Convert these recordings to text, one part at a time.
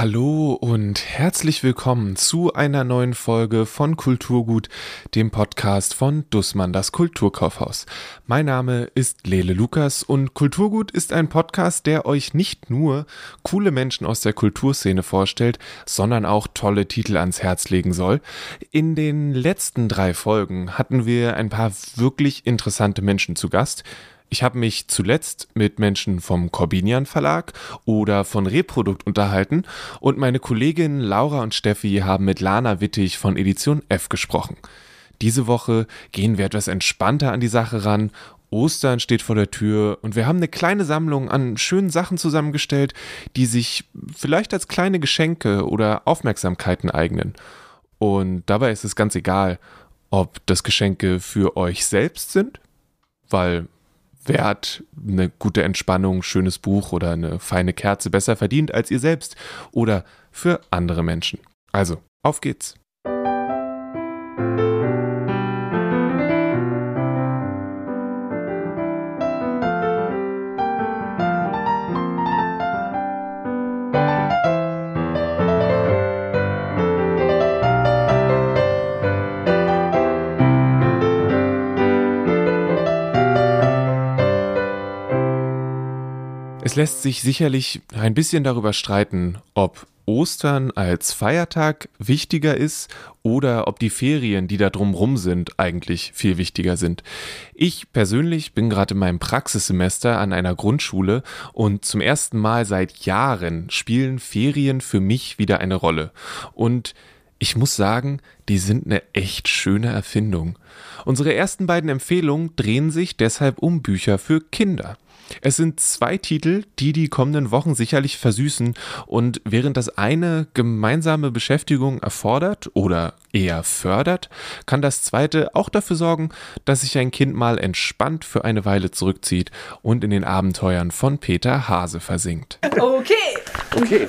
Hallo und herzlich willkommen zu einer neuen Folge von Kulturgut, dem Podcast von Dussmann, das Kulturkaufhaus. Mein Name ist Lele Lukas und Kulturgut ist ein Podcast, der euch nicht nur coole Menschen aus der Kulturszene vorstellt, sondern auch tolle Titel ans Herz legen soll. In den letzten drei Folgen hatten wir ein paar wirklich interessante Menschen zu Gast. Ich habe mich zuletzt mit Menschen vom Corbinian Verlag oder von Reprodukt unterhalten und meine Kolleginnen Laura und Steffi haben mit Lana Wittig von Edition F gesprochen. Diese Woche gehen wir etwas entspannter an die Sache ran. Ostern steht vor der Tür und wir haben eine kleine Sammlung an schönen Sachen zusammengestellt, die sich vielleicht als kleine Geschenke oder Aufmerksamkeiten eignen. Und dabei ist es ganz egal, ob das Geschenke für euch selbst sind, weil Wer hat eine gute Entspannung, schönes Buch oder eine feine Kerze besser verdient als ihr selbst oder für andere Menschen? Also, auf geht's. Lässt sich sicherlich ein bisschen darüber streiten, ob Ostern als Feiertag wichtiger ist oder ob die Ferien, die da drumrum sind, eigentlich viel wichtiger sind. Ich persönlich bin gerade in meinem Praxissemester an einer Grundschule und zum ersten Mal seit Jahren spielen Ferien für mich wieder eine Rolle. Und ich muss sagen, die sind eine echt schöne Erfindung. Unsere ersten beiden Empfehlungen drehen sich deshalb um Bücher für Kinder. Es sind zwei Titel, die die kommenden Wochen sicherlich versüßen und während das eine gemeinsame Beschäftigung erfordert oder eher fördert, kann das zweite auch dafür sorgen, dass sich ein Kind mal entspannt für eine Weile zurückzieht und in den Abenteuern von Peter Hase versinkt. Okay. Okay,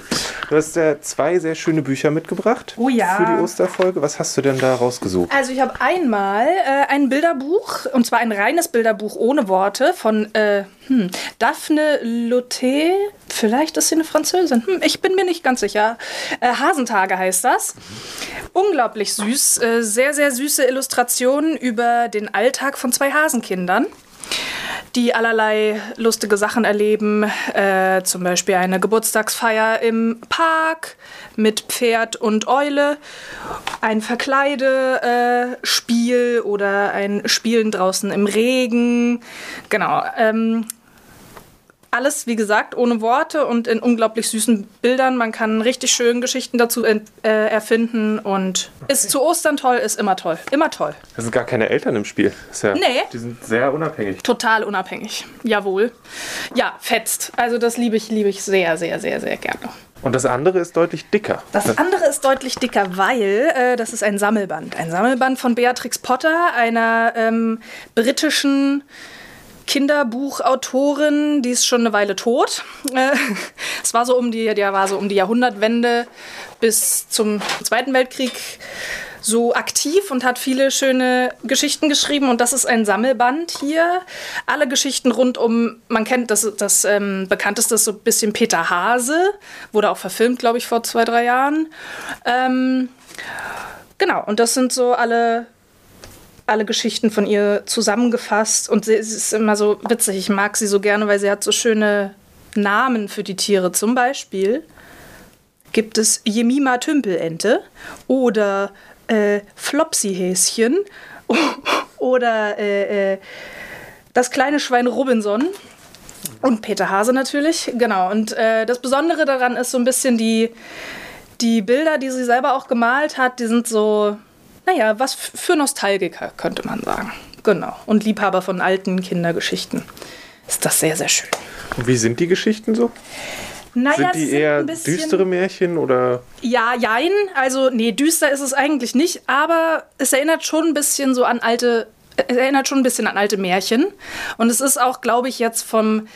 du hast äh, zwei sehr schöne Bücher mitgebracht oh ja. für die Osterfolge. Was hast du denn da rausgesucht? Also ich habe einmal äh, ein Bilderbuch, und zwar ein reines Bilderbuch ohne Worte von äh, hm, Daphne Lotte. Vielleicht ist sie eine Französin. Hm, ich bin mir nicht ganz sicher. Äh, Hasentage heißt das. Unglaublich süß. Äh, sehr, sehr süße Illustrationen über den Alltag von zwei Hasenkindern die allerlei lustige Sachen erleben. Äh, zum Beispiel eine Geburtstagsfeier im Park mit Pferd und Eule, ein Verkleidespiel oder ein Spielen draußen im Regen. Genau. Ähm, alles, wie gesagt, ohne Worte und in unglaublich süßen Bildern. Man kann richtig schön Geschichten dazu äh, erfinden und okay. ist zu Ostern toll, ist immer toll. Immer toll. Es sind gar keine Eltern im Spiel. Ja, nee. Die sind sehr unabhängig. Total unabhängig. Jawohl. Ja, fetzt. Also das liebe ich, liebe ich sehr, sehr, sehr, sehr gerne. Und das andere ist deutlich dicker. Das andere ist deutlich dicker, weil äh, das ist ein Sammelband. Ein Sammelband von Beatrix Potter, einer ähm, britischen Kinderbuchautorin, die ist schon eine Weile tot. Äh, es war so um die, der war so um die Jahrhundertwende bis zum Zweiten Weltkrieg so aktiv und hat viele schöne Geschichten geschrieben und das ist ein Sammelband hier. Alle Geschichten rund um, man kennt das, das ähm, bekannteste ist so ein bisschen Peter Hase, wurde auch verfilmt, glaube ich, vor zwei, drei Jahren. Ähm, genau, und das sind so alle alle Geschichten von ihr zusammengefasst und sie, ist immer so witzig. Ich mag sie so gerne, weil sie hat so schöne Namen für die Tiere. Zum Beispiel gibt es Jemima Tümpelente oder äh, Flopsy-Häschen oder äh, äh, das kleine Schwein Robinson. Und Peter Hase natürlich, genau. Und äh, das Besondere daran ist so ein bisschen die, die Bilder, die sie selber auch gemalt hat, die sind so naja, was für Nostalgiker, könnte man sagen. Genau. Und Liebhaber von alten Kindergeschichten. Ist das sehr, sehr schön. Und wie sind die Geschichten so? Naja, sind die eher düstere Märchen oder? Ja, jein. Also, nee, düster ist es eigentlich nicht, aber es erinnert schon ein bisschen so an alte, es erinnert schon ein bisschen an alte Märchen. Und es ist auch, glaube ich, jetzt vom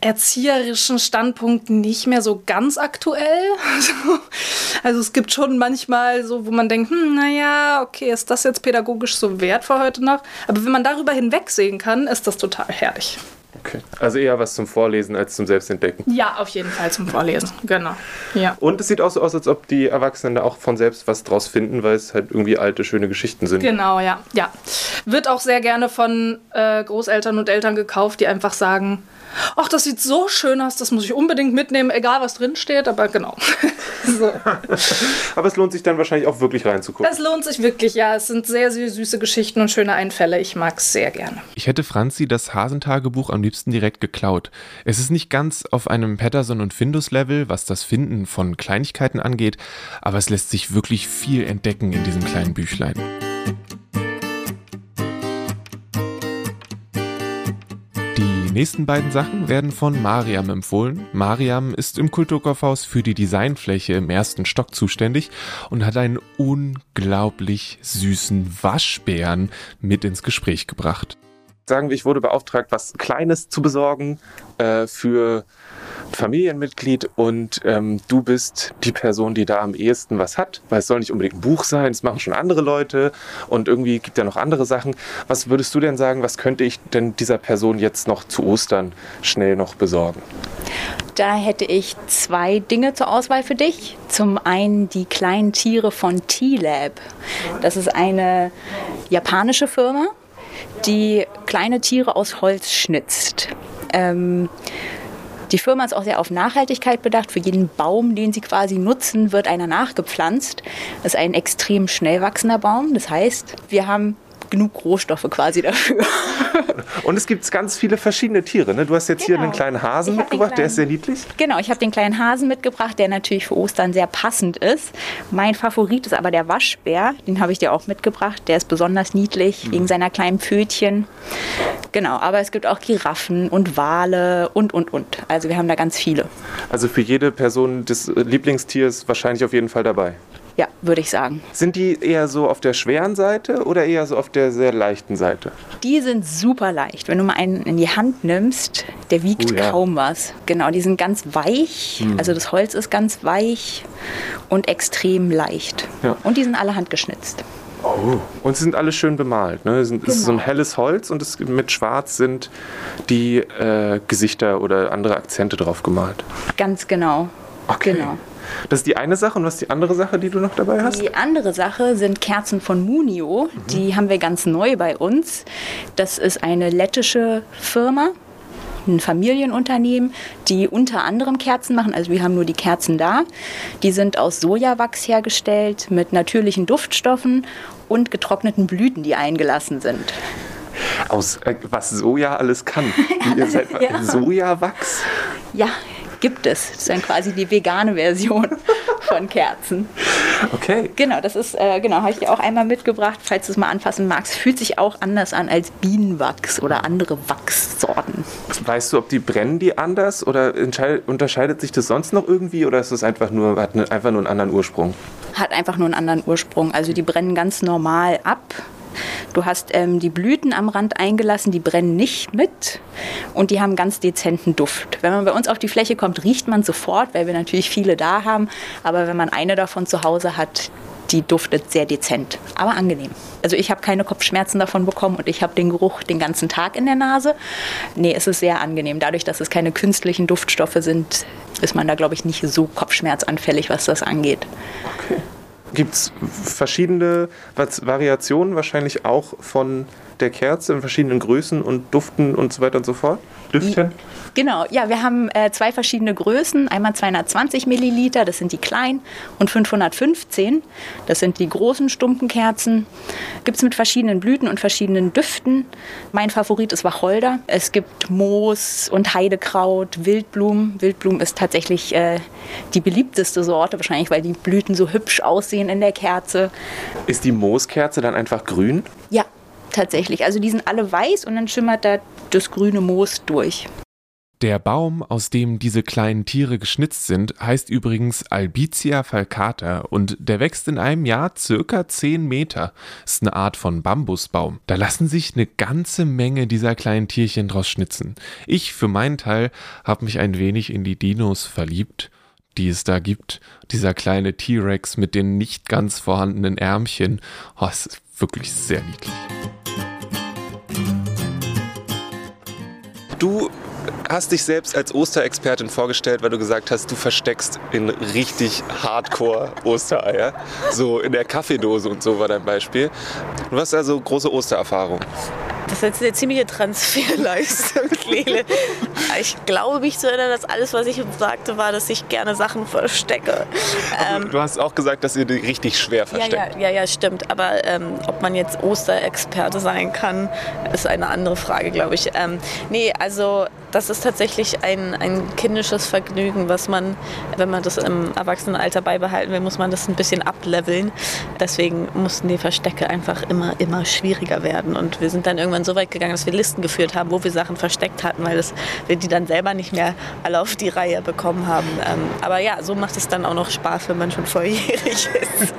erzieherischen Standpunkt nicht mehr so ganz aktuell. Also, also, es gibt schon manchmal so, wo man denkt, hm, naja, okay, ist das jetzt pädagogisch so wertvoll heute noch? Aber wenn man darüber hinwegsehen kann, ist das total herrlich. Okay. Also eher was zum Vorlesen als zum Selbstentdecken. Ja, auf jeden Fall zum Vorlesen, genau. Ja. Und es sieht auch so aus, als ob die Erwachsenen da auch von selbst was draus finden, weil es halt irgendwie alte, schöne Geschichten sind. Genau, ja. ja. Wird auch sehr gerne von äh, Großeltern und Eltern gekauft, die einfach sagen, ach, das sieht so schön aus, das muss ich unbedingt mitnehmen, egal was drin steht, aber genau. so. Aber es lohnt sich dann wahrscheinlich auch wirklich reinzugucken. Das lohnt sich wirklich, ja. Es sind sehr, sehr süße Geschichten und schöne Einfälle. Ich mag es sehr gerne. Ich hätte Franzi das Hasentagebuch am liebsten direkt geklaut. Es ist nicht ganz auf einem Patterson und Findus-Level, was das Finden von Kleinigkeiten angeht, aber es lässt sich wirklich viel entdecken in diesem kleinen Büchlein. Die nächsten beiden Sachen werden von Mariam empfohlen. Mariam ist im Kulturkaufhaus für die Designfläche im ersten Stock zuständig und hat einen unglaublich süßen Waschbären mit ins Gespräch gebracht. Sagen wir, ich wurde beauftragt, was Kleines zu besorgen äh, für Familienmitglied und ähm, du bist die Person, die da am ehesten was hat, weil es soll nicht unbedingt ein Buch sein, es machen schon andere Leute und irgendwie gibt ja noch andere Sachen. Was würdest du denn sagen, was könnte ich denn dieser Person jetzt noch zu Ostern schnell noch besorgen? Da hätte ich zwei Dinge zur Auswahl für dich. Zum einen die kleinen Tiere von T-Lab. Das ist eine japanische Firma, die kleine Tiere aus Holz schnitzt. Ähm, die Firma ist auch sehr auf Nachhaltigkeit bedacht. Für jeden Baum, den sie quasi nutzen, wird einer nachgepflanzt. Das ist ein extrem schnell wachsender Baum. Das heißt, wir haben genug Rohstoffe quasi dafür. Und es gibt ganz viele verschiedene Tiere. Ne? Du hast jetzt genau. hier einen kleinen Hasen mitgebracht, kleinen, der ist sehr niedlich. Genau, ich habe den kleinen Hasen mitgebracht, der natürlich für Ostern sehr passend ist. Mein Favorit ist aber der Waschbär, den habe ich dir auch mitgebracht. Der ist besonders niedlich mhm. wegen seiner kleinen Pfötchen. Genau, aber es gibt auch Giraffen und Wale und, und, und. Also wir haben da ganz viele. Also für jede Person des Lieblingstiers wahrscheinlich auf jeden Fall dabei. Ja, würde ich sagen. Sind die eher so auf der schweren Seite oder eher so auf der sehr leichten Seite? Die sind super leicht. Wenn du mal einen in die Hand nimmst, der wiegt oh, ja. kaum was. Genau, die sind ganz weich. Hm. Also das Holz ist ganz weich und extrem leicht. Ja. Und die sind alle handgeschnitzt. Oh. Und sie sind alle schön bemalt. Ne? Es ist so ein genau. helles Holz und es, mit Schwarz sind die äh, Gesichter oder andere Akzente drauf gemalt. Ganz genau. Okay. Genau. Das ist die eine Sache. Und was ist die andere Sache, die du noch dabei hast? Die andere Sache sind Kerzen von Munio. Mhm. Die haben wir ganz neu bei uns. Das ist eine lettische Firma ein Familienunternehmen, die unter anderem Kerzen machen. Also wir haben nur die Kerzen da. Die sind aus Sojawachs hergestellt mit natürlichen Duftstoffen und getrockneten Blüten, die eingelassen sind. Aus äh, was Soja alles kann. Ihr seid ja. Sojawachs? Ja, gibt es. Das ist dann quasi die vegane Version von Kerzen. Okay. Genau, das ist, äh, genau, habe ich dir auch einmal mitgebracht, falls du es mal anfassen magst. Fühlt sich auch anders an als Bienenwachs oder andere Wachssorten. Weißt du, ob die brennen die anders oder unterscheidet sich das sonst noch irgendwie oder ist es einfach nur, hat eine, einfach nur einen anderen Ursprung? Hat einfach nur einen anderen Ursprung. Also die brennen ganz normal ab Du hast ähm, die Blüten am Rand eingelassen, die brennen nicht mit und die haben ganz dezenten Duft. Wenn man bei uns auf die Fläche kommt, riecht man sofort, weil wir natürlich viele da haben. Aber wenn man eine davon zu Hause hat, die duftet sehr dezent, aber angenehm. Also ich habe keine Kopfschmerzen davon bekommen und ich habe den Geruch den ganzen Tag in der Nase. Nee, es ist sehr angenehm. Dadurch, dass es keine künstlichen Duftstoffe sind, ist man da, glaube ich, nicht so kopfschmerzanfällig, was das angeht. Okay gibt es verschiedene Variationen wahrscheinlich auch von der Kerze in verschiedenen Größen und Duften und so weiter und so fort? Düftchen? Genau, ja, wir haben äh, zwei verschiedene Größen. Einmal 220 Milliliter, das sind die kleinen, und 515, das sind die großen stumpen Kerzen. Gibt es mit verschiedenen Blüten und verschiedenen Düften. Mein Favorit ist Wacholder. Es gibt Moos und Heidekraut, Wildblumen. Wildblumen ist tatsächlich äh, die beliebteste Sorte, wahrscheinlich weil die Blüten so hübsch aussehen in der Kerze. Ist die Mooskerze dann einfach grün? Ja, tatsächlich. Also die sind alle weiß und dann schimmert da das grüne Moos durch. Der Baum, aus dem diese kleinen Tiere geschnitzt sind, heißt übrigens Albizia falcata und der wächst in einem Jahr circa 10 Meter. Ist eine Art von Bambusbaum. Da lassen sich eine ganze Menge dieser kleinen Tierchen draus schnitzen. Ich für meinen Teil habe mich ein wenig in die Dinos verliebt, die es da gibt. Dieser kleine T-Rex mit den nicht ganz vorhandenen Ärmchen. Oh, es ist wirklich sehr niedlich. Du hast dich selbst als Osterexpertin vorgestellt, weil du gesagt hast, du versteckst in richtig Hardcore Ostereier. So in der Kaffeedose und so war dein Beispiel. Du hast also große Ostererfahrung. Das ist jetzt eine ziemliche Transferleistung, Lele. Ich glaube mich zu erinnern, dass alles, was ich sagte, war, dass ich gerne Sachen verstecke. Ähm, du hast auch gesagt, dass ihr die richtig schwer versteckt. Ja, ja, ja, ja stimmt. Aber ähm, ob man jetzt Osterexperte sein kann, ist eine andere Frage, glaube ich. Ähm, nee, also das ist tatsächlich ein, ein kindisches Vergnügen, was man, wenn man das im Erwachsenenalter beibehalten will, muss man das ein bisschen ableveln. Deswegen mussten die Verstecke einfach immer, immer schwieriger werden. Und wir sind dann irgendwann so weit gegangen, dass wir Listen geführt haben, wo wir Sachen versteckt hatten, weil das, wir die dann selber nicht mehr alle auf die Reihe bekommen haben. Ähm, aber ja, so macht es dann auch noch Spaß, wenn man schon volljährig ist.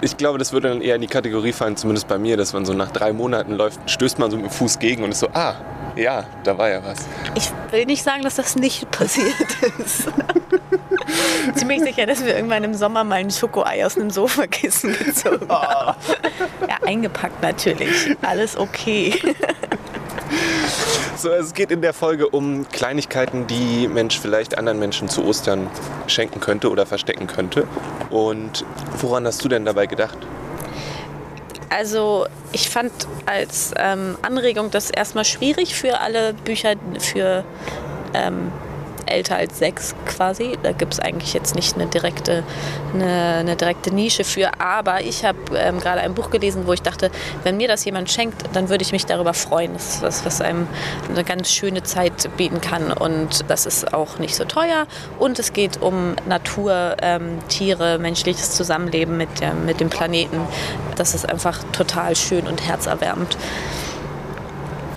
Ich glaube, das würde dann eher in die Kategorie fallen, zumindest bei mir, dass man so nach drei Monaten läuft, stößt man so mit dem Fuß gegen und ist so, ah, ja, da war ja was. Ich will nicht sagen, dass das nicht passiert ist. Ziemlich sicher, dass wir irgendwann im Sommer mal ein Schokoei aus einem Sofakissen gezogen oh. haben. Ja, eingepackt natürlich. Alles okay. So, es geht in der Folge um Kleinigkeiten, die Mensch vielleicht anderen Menschen zu Ostern schenken könnte oder verstecken könnte. Und woran hast du denn dabei gedacht? Also ich fand als ähm, Anregung das erstmal schwierig für alle Bücher für ähm, älter als sechs quasi. Da gibt es eigentlich jetzt nicht eine direkte, eine, eine direkte Nische für. Aber ich habe ähm, gerade ein Buch gelesen, wo ich dachte, wenn mir das jemand schenkt, dann würde ich mich darüber freuen. Das ist was, was einem eine ganz schöne Zeit bieten kann. Und das ist auch nicht so teuer. Und es geht um Natur, ähm, Tiere, menschliches Zusammenleben mit, der, mit dem Planeten. Das ist einfach total schön und herzerwärmend.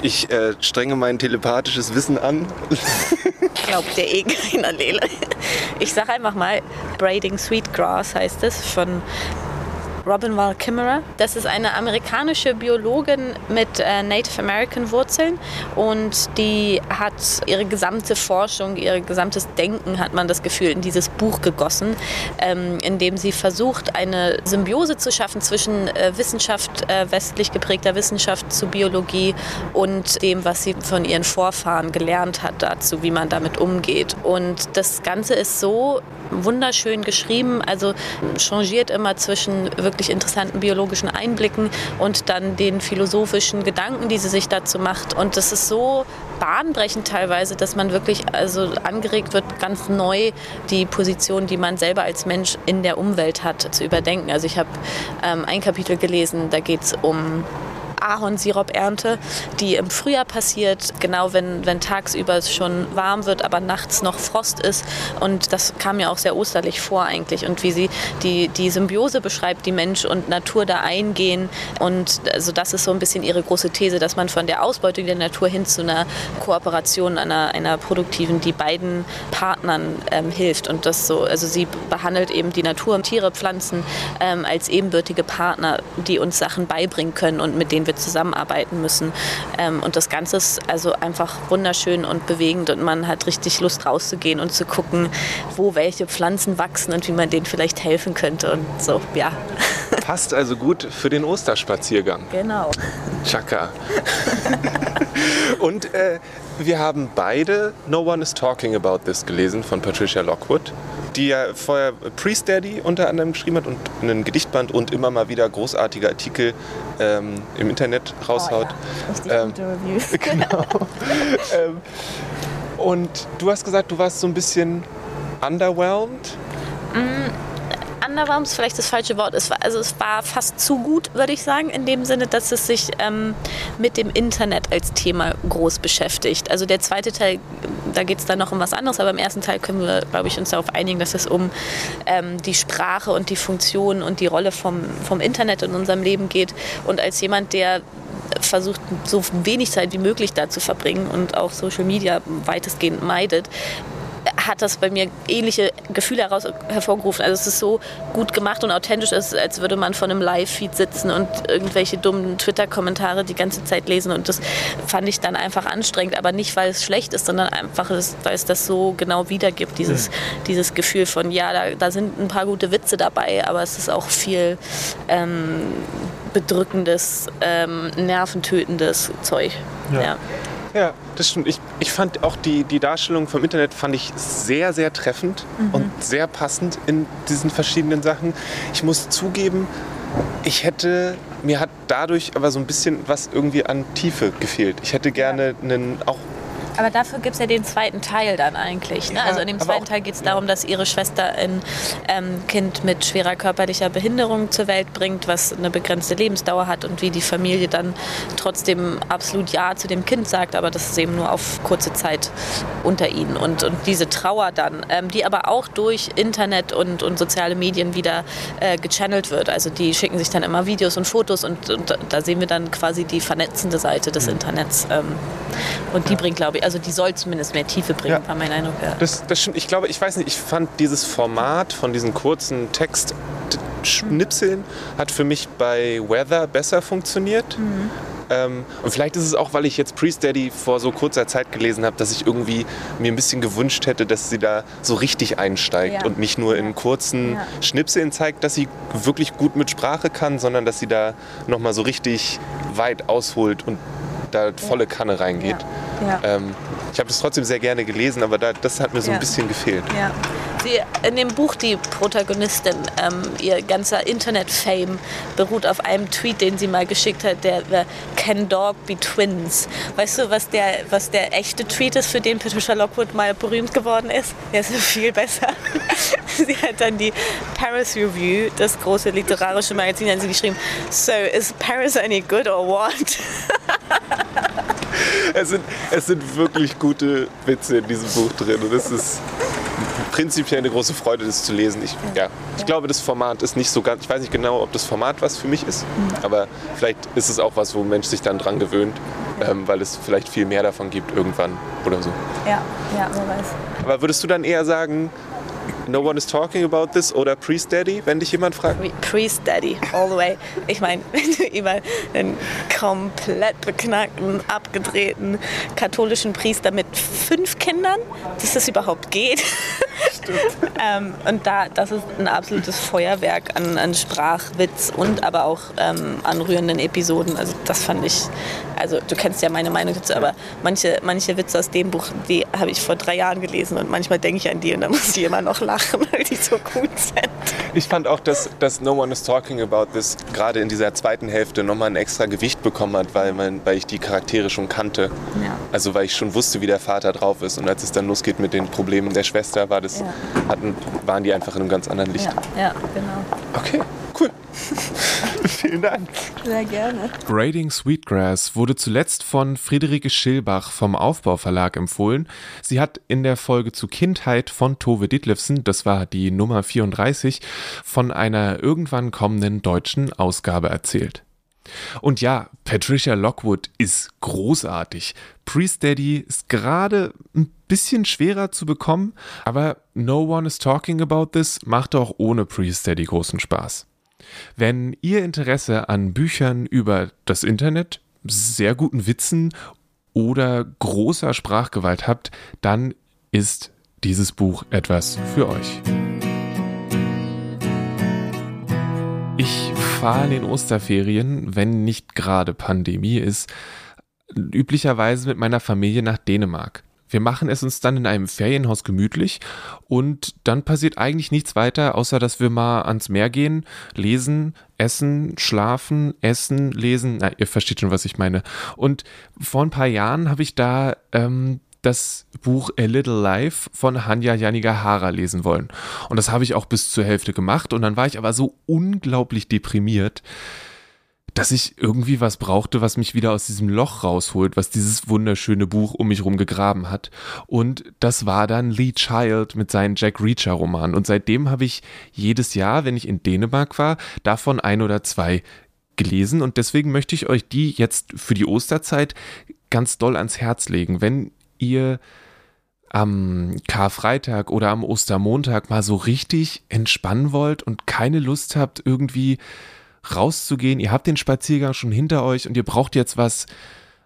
Ich äh, strenge mein telepathisches Wissen an. Glaubt der eh keiner, Lele. Ich sag einfach mal, Braiding Sweetgrass heißt es von Robin Wall Kimmerer. Das ist eine amerikanische Biologin mit äh, Native American Wurzeln und die hat ihre gesamte Forschung, ihr gesamtes Denken, hat man das Gefühl, in dieses Buch gegossen, ähm, in dem sie versucht, eine Symbiose zu schaffen zwischen äh, Wissenschaft, äh, westlich geprägter Wissenschaft zu Biologie und dem, was sie von ihren Vorfahren gelernt hat dazu, wie man damit umgeht. Und das Ganze ist so wunderschön geschrieben, also changiert immer zwischen wirklich wirklich interessanten biologischen Einblicken und dann den philosophischen Gedanken, die sie sich dazu macht. Und das ist so bahnbrechend teilweise, dass man wirklich also angeregt wird, ganz neu die Position, die man selber als Mensch in der Umwelt hat, zu überdenken. Also ich habe ähm, ein Kapitel gelesen, da geht es um Ahornsirup-Ernte, die im Frühjahr passiert, genau wenn, wenn tagsüber es schon warm wird, aber nachts noch Frost ist. Und das kam mir auch sehr osterlich vor eigentlich. Und wie sie die, die Symbiose beschreibt, die Mensch und Natur da eingehen. Und also das ist so ein bisschen ihre große These, dass man von der Ausbeutung der Natur hin zu einer Kooperation, einer, einer produktiven, die beiden Partnern ähm, hilft. Und das so, also sie behandelt eben die Natur, Tiere, Pflanzen ähm, als ebenbürtige Partner, die uns Sachen beibringen können und mit denen wir zusammenarbeiten müssen. Ähm, und das Ganze ist also einfach wunderschön und bewegend und man hat richtig Lust rauszugehen und zu gucken, wo welche Pflanzen wachsen und wie man denen vielleicht helfen könnte und so, ja. Passt also gut für den Osterspaziergang. Genau. Chaka. und äh, wir haben beide No One is Talking About This gelesen von Patricia Lockwood die ja vorher Priest Daddy unter anderem geschrieben hat und einen Gedichtband und immer mal wieder großartige Artikel ähm, im Internet raushaut. Oh, ja. ähm, Reviews. genau. ähm, und du hast gesagt, du warst so ein bisschen underwhelmed. Mm ist vielleicht das falsche Wort. Es war, also es war fast zu gut, würde ich sagen, in dem Sinne, dass es sich ähm, mit dem Internet als Thema groß beschäftigt. Also der zweite Teil, da geht es dann noch um was anderes, aber im ersten Teil können wir, glaube ich, uns darauf einigen, dass es um ähm, die Sprache und die Funktion und die Rolle vom, vom Internet in unserem Leben geht. Und als jemand, der versucht, so wenig Zeit wie möglich da zu verbringen und auch Social Media weitestgehend meidet, hat das bei mir ähnliche Gefühle heraus, hervorgerufen. Also es ist so gut gemacht und authentisch, als, als würde man vor einem Live-Feed sitzen und irgendwelche dummen Twitter-Kommentare die ganze Zeit lesen. Und das fand ich dann einfach anstrengend, aber nicht, weil es schlecht ist, sondern einfach, weil es das so genau wiedergibt, dieses, mhm. dieses Gefühl von, ja, da, da, sind ein paar gute Witze dabei, aber es ist auch viel ähm, bedrückendes, ähm, nerventötendes Zeug. Ja. ja. Ja, das stimmt. Ich, ich fand auch die, die Darstellung vom Internet fand ich sehr, sehr treffend mhm. und sehr passend in diesen verschiedenen Sachen. Ich muss zugeben, ich hätte, mir hat dadurch aber so ein bisschen was irgendwie an Tiefe gefehlt. Ich hätte gerne einen auch aber dafür gibt es ja den zweiten Teil dann eigentlich. Ne? Ja, also in dem zweiten Teil geht es darum, dass ihre Schwester ein ähm, Kind mit schwerer körperlicher Behinderung zur Welt bringt, was eine begrenzte Lebensdauer hat und wie die Familie dann trotzdem absolut Ja zu dem Kind sagt, aber das ist eben nur auf kurze Zeit unter ihnen. Und, und diese Trauer dann, ähm, die aber auch durch Internet und, und soziale Medien wieder äh, gechannelt wird. Also die schicken sich dann immer Videos und Fotos und, und da sehen wir dann quasi die vernetzende Seite des mhm. Internets. Ähm, und die bringt, glaube ich, also die soll zumindest mehr Tiefe bringen, ja. war mein Eindruck. Ja. Das, das stimmt. Ich glaube, ich weiß nicht, ich fand dieses Format von diesen kurzen Textschnipseln mhm. hat für mich bei Weather besser funktioniert. Mhm. Ähm, und vielleicht ist es auch, weil ich jetzt Priest Daddy vor so kurzer Zeit gelesen habe, dass ich irgendwie mir ein bisschen gewünscht hätte, dass sie da so richtig einsteigt ja. und nicht nur in kurzen ja. Schnipseln zeigt, dass sie wirklich gut mit Sprache kann, sondern dass sie da nochmal so richtig weit ausholt und da volle Kanne reingeht. Ähm, ich habe das trotzdem sehr gerne gelesen, aber da, das hat mir so ein bisschen gefehlt. Sie, in dem Buch die Protagonistin, ähm, ihr ganzer Internet-Fame beruht auf einem Tweet, den sie mal geschickt hat, der, der Can Dog be Twins? Weißt du, was der, was der echte Tweet ist, für den Patricia Lockwood mal berühmt geworden ist? Der ist viel besser. sie hat dann die Paris Review, das große literarische Magazin, an sie geschrieben, So, is Paris any good or what? es, sind, es sind wirklich gute Witze in diesem Buch drin und es ist prinzipiell eine große Freude, das zu lesen. Ich, ja, ich glaube, das Format ist nicht so ganz, ich weiß nicht genau, ob das Format was für mich ist, mhm. aber vielleicht ist es auch was, wo ein Mensch sich dann dran gewöhnt, ähm, weil es vielleicht viel mehr davon gibt irgendwann oder so. Ja, ja, wer weiß. Aber würdest du dann eher sagen, No one is talking about this oder Priest Daddy, wenn dich jemand fragt? Priest Daddy, all the way. Ich meine, wenn du über einen komplett beknackten, abgedrehten katholischen Priester mit fünf Kindern, dass das überhaupt geht. ähm, und da, das ist ein absolutes Feuerwerk an, an Sprachwitz und aber auch ähm, anrührenden Episoden. Also das fand ich, also du kennst ja meine Meinung dazu, aber manche, manche Witze aus dem Buch, die habe ich vor drei Jahren gelesen und manchmal denke ich an die und da muss ich immer noch lachen, weil die so gut sind. Ich fand auch, dass, dass No One is Talking About This gerade in dieser zweiten Hälfte nochmal ein extra Gewicht bekommen hat, weil, man, weil ich die Charaktere schon kannte. Ja. Also weil ich schon wusste, wie der Vater drauf ist und als es dann losgeht mit den Problemen der Schwester, war das, ja. hatten, waren die einfach in einem ganz anderen Licht. Ja, ja genau. Okay, cool. Vielen Dank. Sehr gerne. Grading Sweetgrass wurde zuletzt von Friederike Schilbach vom Aufbau Verlag empfohlen. Sie hat in der Folge zu Kindheit von Tove Ditlevsen, das war die Nummer 34, von einer irgendwann kommenden deutschen Ausgabe erzählt. Und ja, Patricia Lockwood ist großartig. Priest Daddy ist gerade ein bisschen schwerer zu bekommen, aber No One is Talking About This macht auch ohne Priest Daddy großen Spaß. Wenn ihr Interesse an Büchern über das Internet, sehr guten Witzen oder großer Sprachgewalt habt, dann ist dieses Buch etwas für euch. Ich fahre in den Osterferien, wenn nicht gerade Pandemie ist, üblicherweise mit meiner Familie nach Dänemark. Wir machen es uns dann in einem Ferienhaus gemütlich und dann passiert eigentlich nichts weiter, außer dass wir mal ans Meer gehen, lesen, essen, schlafen, essen, lesen. Na, ihr versteht schon, was ich meine. Und vor ein paar Jahren habe ich da ähm, das Buch A Little Life von Hanya Yanigahara lesen wollen. Und das habe ich auch bis zur Hälfte gemacht und dann war ich aber so unglaublich deprimiert, dass ich irgendwie was brauchte, was mich wieder aus diesem Loch rausholt, was dieses wunderschöne Buch um mich rum gegraben hat. Und das war dann Lee Child mit seinen Jack Reacher Romanen. Und seitdem habe ich jedes Jahr, wenn ich in Dänemark war, davon ein oder zwei gelesen. Und deswegen möchte ich euch die jetzt für die Osterzeit ganz doll ans Herz legen. Wenn ihr am Karfreitag oder am Ostermontag mal so richtig entspannen wollt und keine Lust habt, irgendwie rauszugehen, ihr habt den Spaziergang schon hinter euch und ihr braucht jetzt was,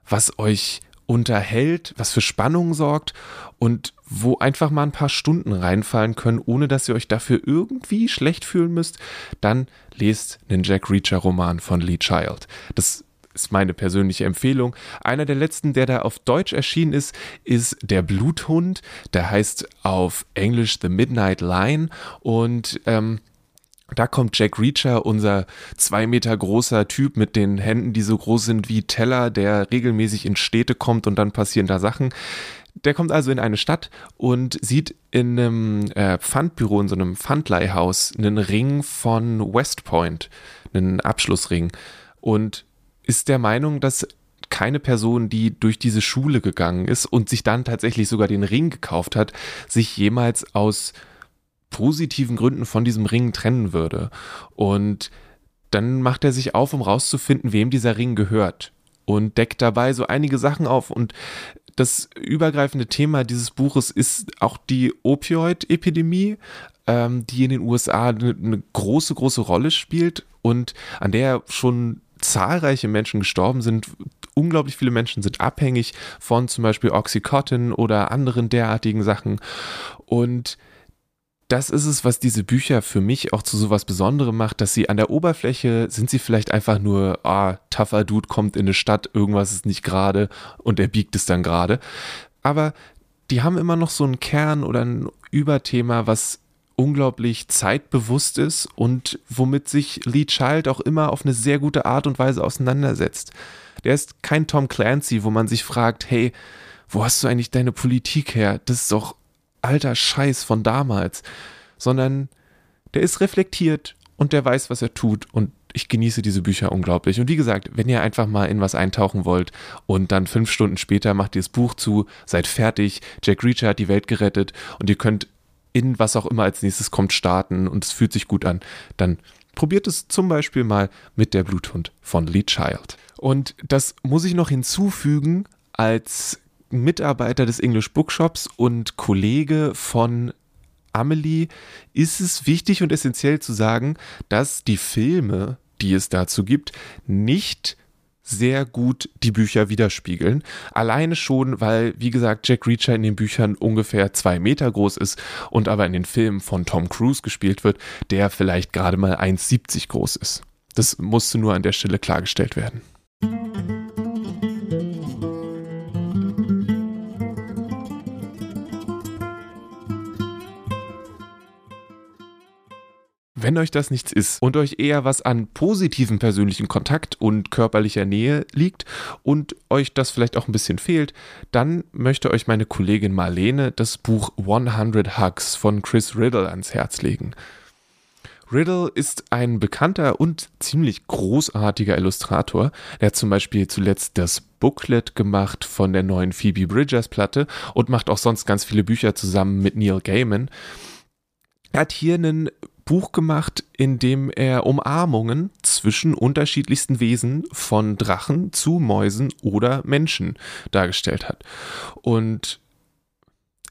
was euch unterhält, was für Spannung sorgt und wo einfach mal ein paar Stunden reinfallen können, ohne dass ihr euch dafür irgendwie schlecht fühlen müsst, dann lest einen Jack Reacher Roman von Lee Child. Das ist meine persönliche Empfehlung. Einer der letzten, der da auf Deutsch erschienen ist, ist Der Bluthund. Der heißt auf Englisch The Midnight Line und ähm, da kommt Jack Reacher, unser zwei Meter großer Typ mit den Händen, die so groß sind wie Teller, der regelmäßig in Städte kommt und dann passieren da Sachen. Der kommt also in eine Stadt und sieht in einem äh, Pfandbüro, in so einem Pfandleihhaus, einen Ring von West Point, einen Abschlussring. Und ist der Meinung, dass keine Person, die durch diese Schule gegangen ist und sich dann tatsächlich sogar den Ring gekauft hat, sich jemals aus positiven Gründen von diesem Ring trennen würde. Und dann macht er sich auf, um rauszufinden, wem dieser Ring gehört. Und deckt dabei so einige Sachen auf. Und das übergreifende Thema dieses Buches ist auch die Opioid-Epidemie, ähm, die in den USA eine, eine große, große Rolle spielt und an der schon zahlreiche Menschen gestorben sind. Unglaublich viele Menschen sind abhängig von zum Beispiel Oxycontin oder anderen derartigen Sachen. Und das ist es, was diese Bücher für mich auch zu sowas Besonderem macht, dass sie an der Oberfläche sind sie vielleicht einfach nur, ah, tougher Dude kommt in eine Stadt, irgendwas ist nicht gerade und er biegt es dann gerade. Aber die haben immer noch so einen Kern oder ein Überthema, was unglaublich zeitbewusst ist und womit sich Lee Child auch immer auf eine sehr gute Art und Weise auseinandersetzt. Der ist kein Tom Clancy, wo man sich fragt, hey, wo hast du eigentlich deine Politik her? Das ist doch alter Scheiß von damals, sondern der ist reflektiert und der weiß, was er tut und ich genieße diese Bücher unglaublich. Und wie gesagt, wenn ihr einfach mal in was eintauchen wollt und dann fünf Stunden später macht ihr das Buch zu, seid fertig, Jack Reacher hat die Welt gerettet und ihr könnt in was auch immer als nächstes kommt starten und es fühlt sich gut an, dann probiert es zum Beispiel mal mit der Bluthund von Lee Child. Und das muss ich noch hinzufügen als Mitarbeiter des English Bookshops und Kollege von Amelie ist es wichtig und essentiell zu sagen, dass die Filme, die es dazu gibt, nicht sehr gut die Bücher widerspiegeln. Alleine schon, weil, wie gesagt, Jack Reacher in den Büchern ungefähr zwei Meter groß ist und aber in den Filmen von Tom Cruise gespielt wird, der vielleicht gerade mal 1,70 groß ist. Das musste nur an der Stelle klargestellt werden. Wenn euch das nichts ist und euch eher was an positiven persönlichen Kontakt und körperlicher Nähe liegt und euch das vielleicht auch ein bisschen fehlt, dann möchte euch meine Kollegin Marlene das Buch 100 Hugs von Chris Riddle ans Herz legen. Riddle ist ein bekannter und ziemlich großartiger Illustrator. Er hat zum Beispiel zuletzt das Booklet gemacht von der neuen Phoebe Bridgers Platte und macht auch sonst ganz viele Bücher zusammen mit Neil Gaiman. Er hat hier einen Buch gemacht, in dem er Umarmungen zwischen unterschiedlichsten Wesen von Drachen zu Mäusen oder Menschen dargestellt hat. Und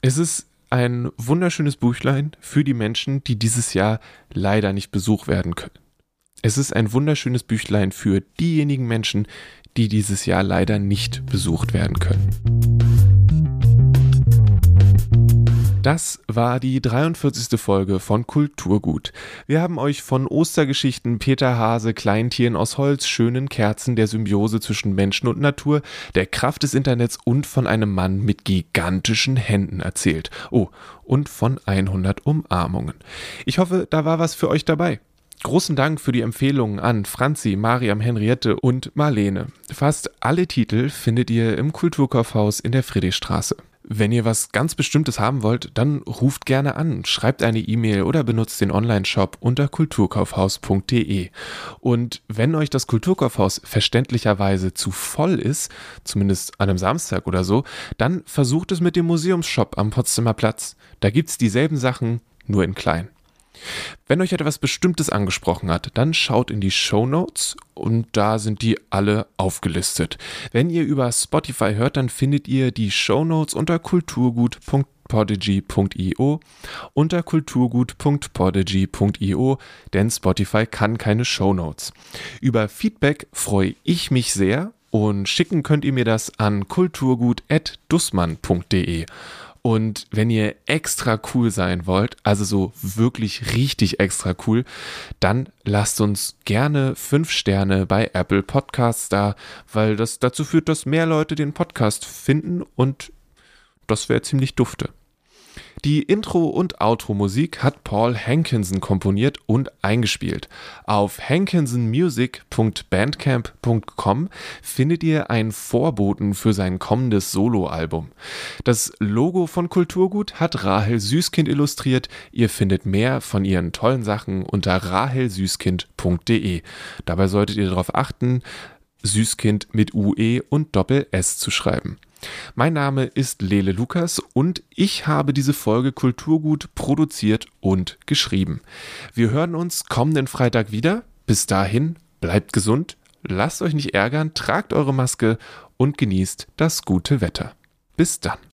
es ist ein wunderschönes Buchlein für die Menschen, die dieses Jahr leider nicht besucht werden können. Es ist ein wunderschönes Büchlein für diejenigen Menschen, die dieses Jahr leider nicht besucht werden können. Das war die 43. Folge von Kulturgut. Wir haben euch von Ostergeschichten, Peter Hase, Kleintieren aus Holz, schönen Kerzen, der Symbiose zwischen Menschen und Natur, der Kraft des Internets und von einem Mann mit gigantischen Händen erzählt. Oh, und von 100 Umarmungen. Ich hoffe, da war was für euch dabei. Großen Dank für die Empfehlungen an Franzi, Mariam, Henriette und Marlene. Fast alle Titel findet ihr im Kulturkaufhaus in der Friedrichstraße. Wenn ihr was ganz Bestimmtes haben wollt, dann ruft gerne an, schreibt eine E-Mail oder benutzt den Online-Shop unter kulturkaufhaus.de. Und wenn euch das Kulturkaufhaus verständlicherweise zu voll ist, zumindest an einem Samstag oder so, dann versucht es mit dem Museumsshop am Potsdamer Platz. Da gibt's dieselben Sachen, nur in klein. Wenn euch etwas Bestimmtes angesprochen hat, dann schaut in die Show Notes und da sind die alle aufgelistet. Wenn ihr über Spotify hört, dann findet ihr die Show Notes unter kulturgut.podigy.io unter kulturgut.podigy.io, denn Spotify kann keine Show Notes. Über Feedback freue ich mich sehr und schicken könnt ihr mir das an kulturgut.dussmann.de. Und wenn ihr extra cool sein wollt, also so wirklich richtig extra cool, dann lasst uns gerne fünf Sterne bei Apple Podcasts da, weil das dazu führt, dass mehr Leute den Podcast finden und das wäre ziemlich dufte. Die Intro- und Outro-Musik hat Paul Hankinson komponiert und eingespielt. Auf hankinsonmusic.bandcamp.com findet ihr einen Vorboten für sein kommendes Soloalbum. Das Logo von Kulturgut hat Rahel Süßkind illustriert. Ihr findet mehr von ihren tollen Sachen unter rahelsüßkind.de. Dabei solltet ihr darauf achten, Süßkind mit UE und Doppel S zu schreiben. Mein Name ist Lele Lukas und ich habe diese Folge Kulturgut produziert und geschrieben. Wir hören uns kommenden Freitag wieder. Bis dahin, bleibt gesund, lasst euch nicht ärgern, tragt eure Maske und genießt das gute Wetter. Bis dann.